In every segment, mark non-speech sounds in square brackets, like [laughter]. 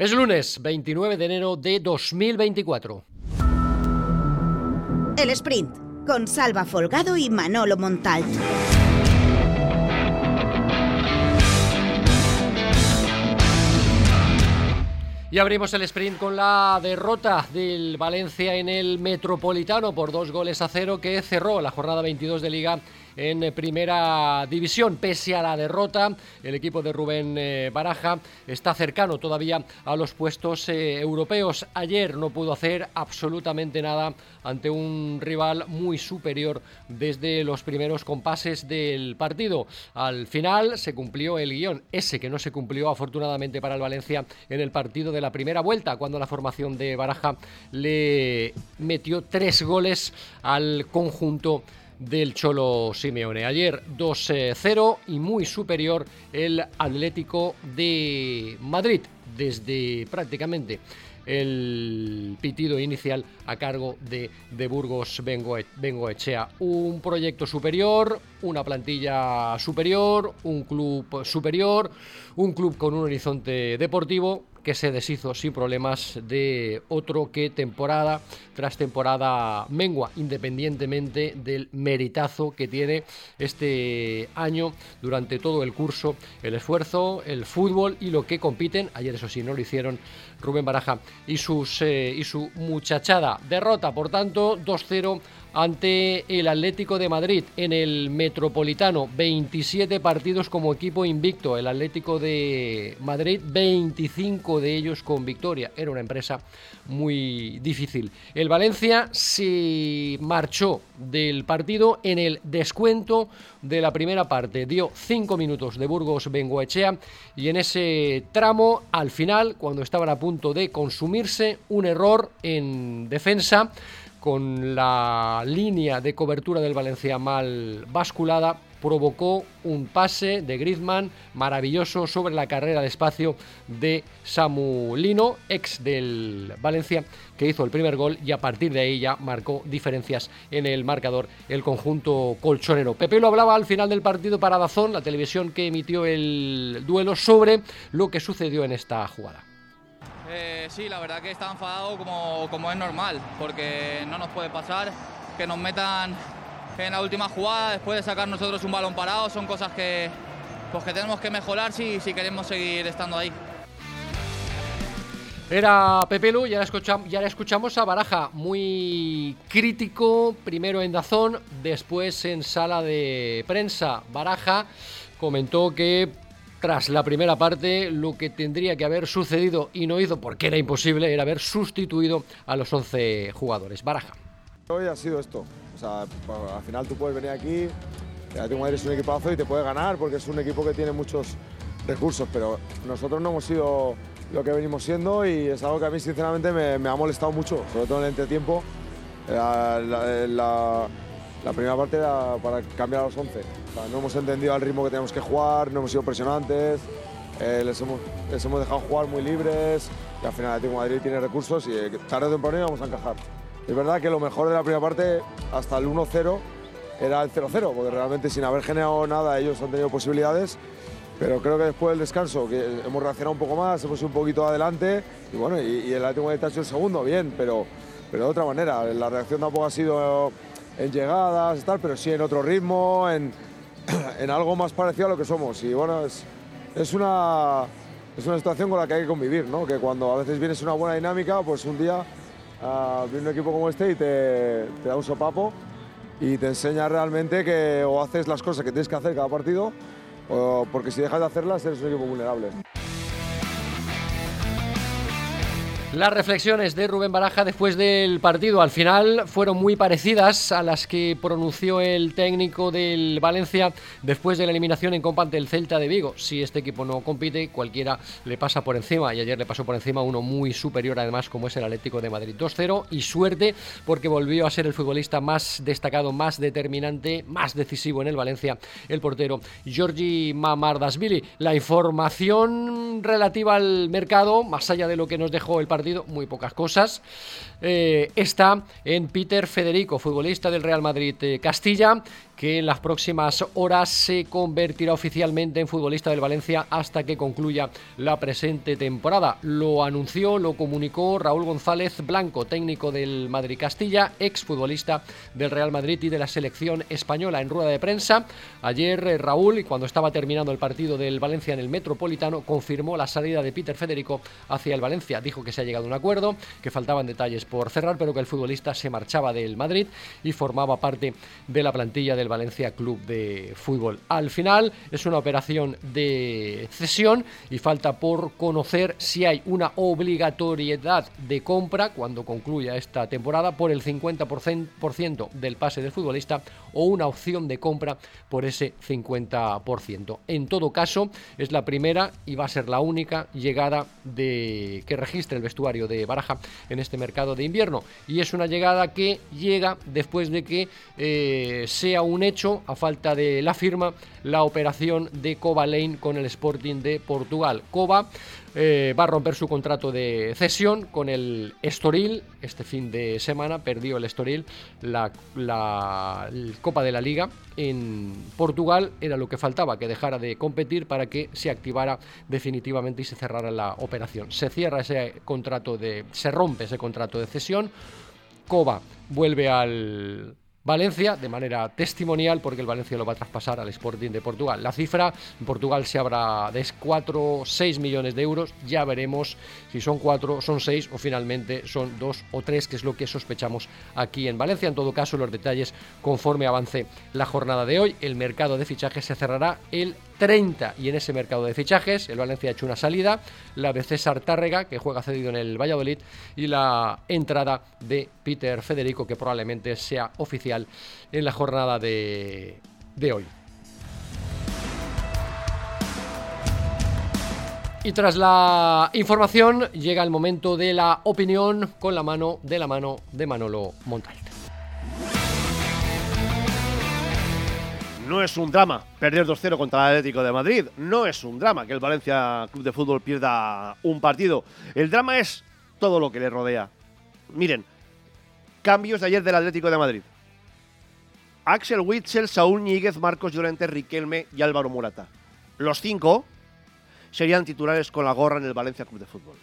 Es lunes 29 de enero de 2024. El sprint con Salva Folgado y Manolo Montal. Y abrimos el sprint con la derrota del Valencia en el Metropolitano por dos goles a cero que cerró la jornada 22 de Liga en primera división. Pese a la derrota, el equipo de Rubén eh, Baraja está cercano todavía a los puestos eh, europeos. Ayer no pudo hacer absolutamente nada ante un rival muy superior desde los primeros compases del partido. Al final se cumplió el guion, ese que no se cumplió afortunadamente para el Valencia en el partido de la primera vuelta, cuando la formación de Baraja le metió tres goles al conjunto del Cholo Simeone. Ayer 2-0 y muy superior el Atlético de Madrid desde prácticamente el pitido inicial a cargo de, de Burgos Bengoechea. Un proyecto superior, una plantilla superior, un club superior, un club con un horizonte deportivo que se deshizo sin problemas de otro que temporada tras temporada mengua, independientemente del meritazo que tiene este año durante todo el curso, el esfuerzo, el fútbol y lo que compiten. Ayer eso sí, no lo hicieron Rubén Baraja y, sus, eh, y su muchachada. Derrota, por tanto, 2-0 ante el Atlético de Madrid en el Metropolitano. 27 partidos como equipo invicto. El Atlético de Madrid, 25 de ellos con victoria. Era una empresa muy difícil. El Valencia se marchó del partido en el descuento de la primera parte. Dio 5 minutos de Burgos Bengoechea y en ese tramo, al final, cuando estaban a punto de consumirse, un error en defensa con la línea de cobertura del Valencia mal basculada, provocó un pase de Griezmann maravilloso sobre la carrera de espacio de Samu Lino, ex del Valencia, que hizo el primer gol y a partir de ahí ya marcó diferencias en el marcador el conjunto colchonero. Pepe lo hablaba al final del partido para Dazón, la televisión que emitió el duelo, sobre lo que sucedió en esta jugada. Eh, sí, la verdad que está enfadado como, como es normal, porque no nos puede pasar que nos metan en la última jugada después de sacar nosotros un balón parado. Son cosas que, pues que tenemos que mejorar si, si queremos seguir estando ahí. Era Pepe Lu y ahora, escuchamos, escuchamos a Baraja, muy crítico, primero en Dazón, después en sala de prensa. Baraja comentó que tras la primera parte, lo que tendría que haber sucedido y no hizo porque era imposible era haber sustituido a los 11 jugadores. Baraja. Hoy ha sido esto. O sea, al final tú puedes venir aquí, tengo Madrid es un equipazo y te puede ganar porque es un equipo que tiene muchos recursos, pero nosotros no hemos sido lo que venimos siendo y es algo que a mí sinceramente me, ha molestado mucho, sobre todo en el entretiempo. Primera parte era para cambiar a los 11. no hemos entendido el ritmo que tenemos que jugar, no hemos sido presionantes, eh, les, hemos, dejado jugar muy libres y al final el Atlético Madrid tiene recursos y eh, tarde o temprano vamos a encajar. Es verdad que lo mejor de la primera parte hasta el 1-0 era el 0-0, porque realmente sin haber generado nada ellos han tenido posibilidades, pero creo que después del descanso que hemos reaccionado un poco más, hemos ido un poquito adelante y bueno, y, el Atlético Madrid ha hecho el segundo, bien, pero, pero de otra manera, la reacción tampoco ha sido en llegadas, tal, pero sí en otro ritmo, en, [clears throat] en, algo más parecido a lo que somos. Y bueno, es, es, una, es una situación con la que hay que convivir, ¿no? que cuando a veces vienes una buena dinámica, pues un día uh, viene un equipo como este y te, te da un sopapo y te enseña realmente que o haces las cosas que tienes que hacer cada partido, o porque si dejas de hacerlas eres un equipo vulnerable. Las reflexiones de Rubén Baraja después del partido al final fueron muy parecidas a las que pronunció el técnico del Valencia después de la eliminación en Copa ante el Celta de Vigo. Si este equipo no compite, cualquiera le pasa por encima y ayer le pasó por encima uno muy superior además como es el Atlético de Madrid 2-0 y suerte porque volvió a ser el futbolista más destacado, más determinante, más decisivo en el Valencia, el portero Giorgi Mamardasvili. La información relativa al mercado, más allá de lo que nos dejó el partido partido, muy pocas cosas, eh, está en Peter Federico, futbolista del Real Madrid eh, Castilla, que en las próximas horas se convertirá oficialmente en futbolista del Valencia hasta que concluya la presente temporada. Lo anunció, lo comunicó Raúl González Blanco, técnico del Madrid Castilla, ex futbolista del Real Madrid y de la selección española en rueda de prensa. Ayer eh, Raúl, cuando estaba terminando el partido del Valencia en el Metropolitano, confirmó la salida de Peter Federico hacia el Valencia. Dijo que se llegado a un acuerdo, que faltaban detalles por cerrar, pero que el futbolista se marchaba del Madrid y formaba parte de la plantilla del Valencia Club de Fútbol. Al final es una operación de cesión y falta por conocer si hay una obligatoriedad de compra cuando concluya esta temporada por el 50% del pase del futbolista o una opción de compra por ese 50%. En todo caso, es la primera y va a ser la única llegada de que registre el vestuario de Baraja en este mercado de invierno y es una llegada que llega después de que eh, sea un hecho, a falta de la firma, la operación de Coba Lane con el Sporting de Portugal. Coba eh, va a romper su contrato de cesión con el Estoril. Este fin de semana perdió el Estoril la, Copa de la Liga en Portugal. Era lo que faltaba, que dejara de competir para que se activara definitivamente y se cerrara la operación. Se cierra ese contrato de. se rompe ese contrato de cesión. Coba vuelve al Valencia de manera testimonial porque el Valencia lo va a traspasar al Sporting de Portugal. La cifra en Portugal se habrá de 4 6 millones de euros. Ya veremos si son 4, son 6 o finalmente son 2 o 3, que es lo que sospechamos aquí en Valencia. En todo caso, los detalles conforme avance la jornada de hoy. El mercado de fichajes se cerrará el 30 y en ese mercado de fichajes el Valencia ha hecho una salida, la de César Tárrega que juega cedido en el Valladolid y la entrada de Peter Federico que probablemente sea oficial en la jornada de, de hoy. Y tras la información llega el momento de la opinión con la mano de la mano de Manolo Montal. No es un drama perder 2-0 contra el Atlético de Madrid. No es un drama que el Valencia Club de Fútbol pierda un partido. El drama es todo lo que le rodea. Miren, cambios de ayer del Atlético de Madrid. Axel Witzel, Saúl Ñíguez, Marcos Llorente, Riquelme y Álvaro Murata. Los cinco serían titulares con la gorra en el Valencia Club de Fútbol.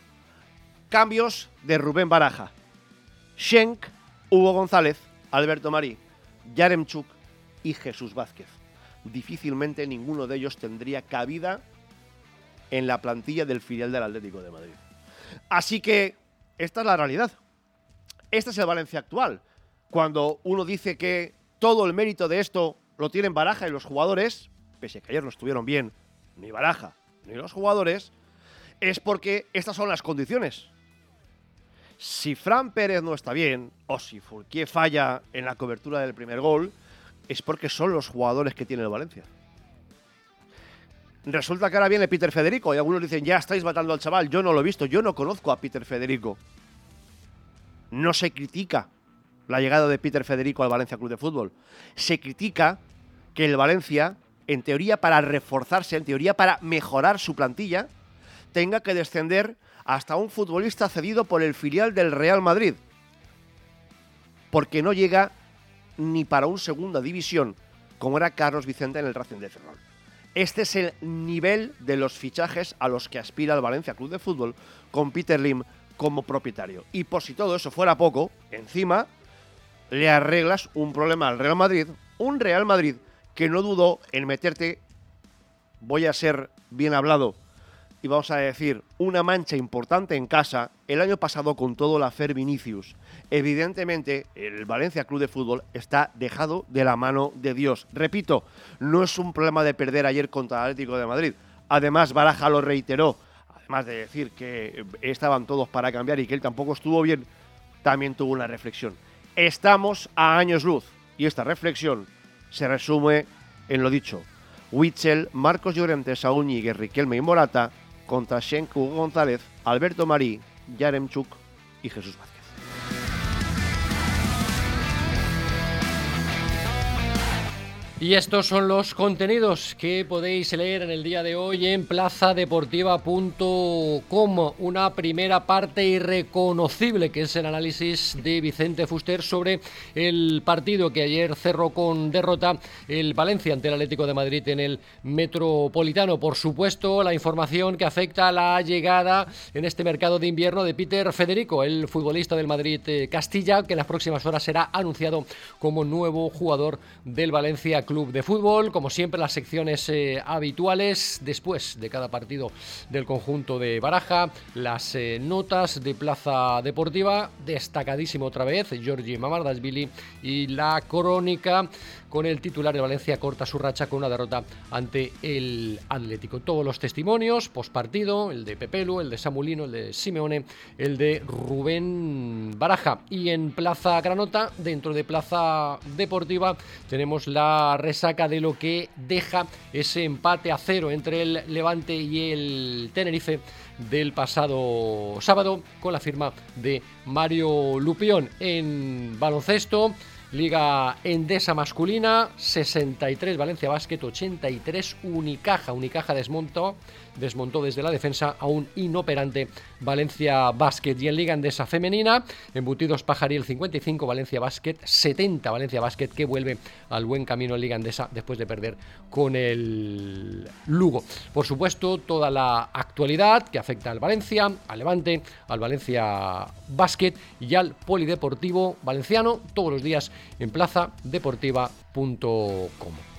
Cambios de Rubén Baraja. Schenk, Hugo González, Alberto Marí, Yaremchuk y Jesús Vázquez. Difícilmente ninguno de ellos tendría cabida en la plantilla del filial del Atlético de Madrid. Así que esta es la realidad. Este es el Valencia actual. Cuando uno dice que todo el mérito de esto lo tienen Baraja y los jugadores, pese a que ayer no estuvieron bien ni Baraja ni los jugadores, es porque estas son las condiciones. Si Fran Pérez no está bien, o si Fourquier falla en la cobertura del primer gol, es porque son los jugadores que tiene el Valencia. Resulta que ahora viene Peter Federico y algunos dicen, ya estáis matando al chaval. Yo no lo he visto, yo no conozco a Peter Federico. No se critica la llegada de Peter Federico al Valencia Club de Fútbol. Se critica que el Valencia, en teoría para reforzarse, en teoría para mejorar su plantilla, tenga que descender hasta un futbolista cedido por el filial del Real Madrid. Porque no llega ni para un segunda división, como era Carlos Vicente en el Racing de Ferrol. Este es el nivel de los fichajes a los que aspira el Valencia Club de Fútbol con Peter Lim como propietario. Y por si todo eso fuera poco, encima le arreglas un problema al Real Madrid, un Real Madrid que no dudó en meterte, voy a ser bien hablado, y vamos a decir, una mancha importante en casa el año pasado con todo la Fer Vinicius. Evidentemente, el Valencia Club de Fútbol está dejado de la mano de Dios. Repito, no es un problema de perder ayer contra el Atlético de Madrid. Además, Baraja lo reiteró, además de decir que estaban todos para cambiar y que él tampoco estuvo bien, también tuvo una reflexión. Estamos a años luz y esta reflexión se resume en lo dicho. Witzel, Marcos Llorente, Saúl Ñíguez, Riquelme y Morata contra Shenku González, Alberto Marí, Yaremchuk y Jesús Vázquez. Y estos son los contenidos que podéis leer en el día de hoy en plazadeportiva.com. Una primera parte irreconocible que es el análisis de Vicente Fuster sobre el partido que ayer cerró con derrota el Valencia ante el Atlético de Madrid en el Metropolitano. Por supuesto, la información que afecta a la llegada en este mercado de invierno de Peter Federico, el futbolista del Madrid eh, Castilla, que en las próximas horas será anunciado como nuevo jugador del Valencia Club de Fútbol. Como siempre, las secciones eh, habituales después de cada partido del conjunto de Baraja, las eh, notas de Plaza Deportiva, destacadísimo otra vez, Giorgi Mamardasvili, y la crónica con el titular de Valencia corta su racha con una derrota ante el Atlético. Todos los testimonios, postpartido, el de Pepelu, el de Samulino, el de Simeone, el de Rubén Baraja. Y en Plaza Granota, dentro de Plaza Deportiva, tenemos la resaca de lo que deja ese empate a cero entre el Levante y el Tenerife del pasado sábado con la firma de Mario Lupión en baloncesto. Liga Endesa masculina, 63 Valencia Basket, 83 Unicaja. Unicaja desmontó, desmontó desde la defensa a un inoperante Valencia Basket. Y en Liga Endesa femenina, embutidos Pajariel 55, Valencia Basket 70. Valencia Basket que vuelve al buen camino en Liga Endesa después de perder con el Lugo. Por supuesto, toda la actualidad que afecta al Valencia, al Levante, al Valencia Basket y al Polideportivo Valenciano todos los días en plazadeportiva.com.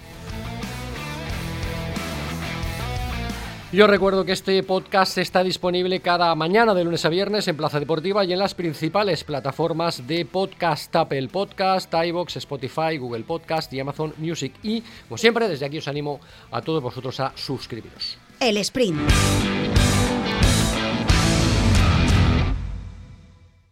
Yo recuerdo que este podcast está disponible cada mañana de lunes a viernes en Plaza Deportiva y en las principales plataformas de podcast, Apple Podcast, iBox, Spotify, Google Podcast y Amazon Music. Y, como siempre, desde aquí os animo a todos vosotros a suscribiros. El sprint.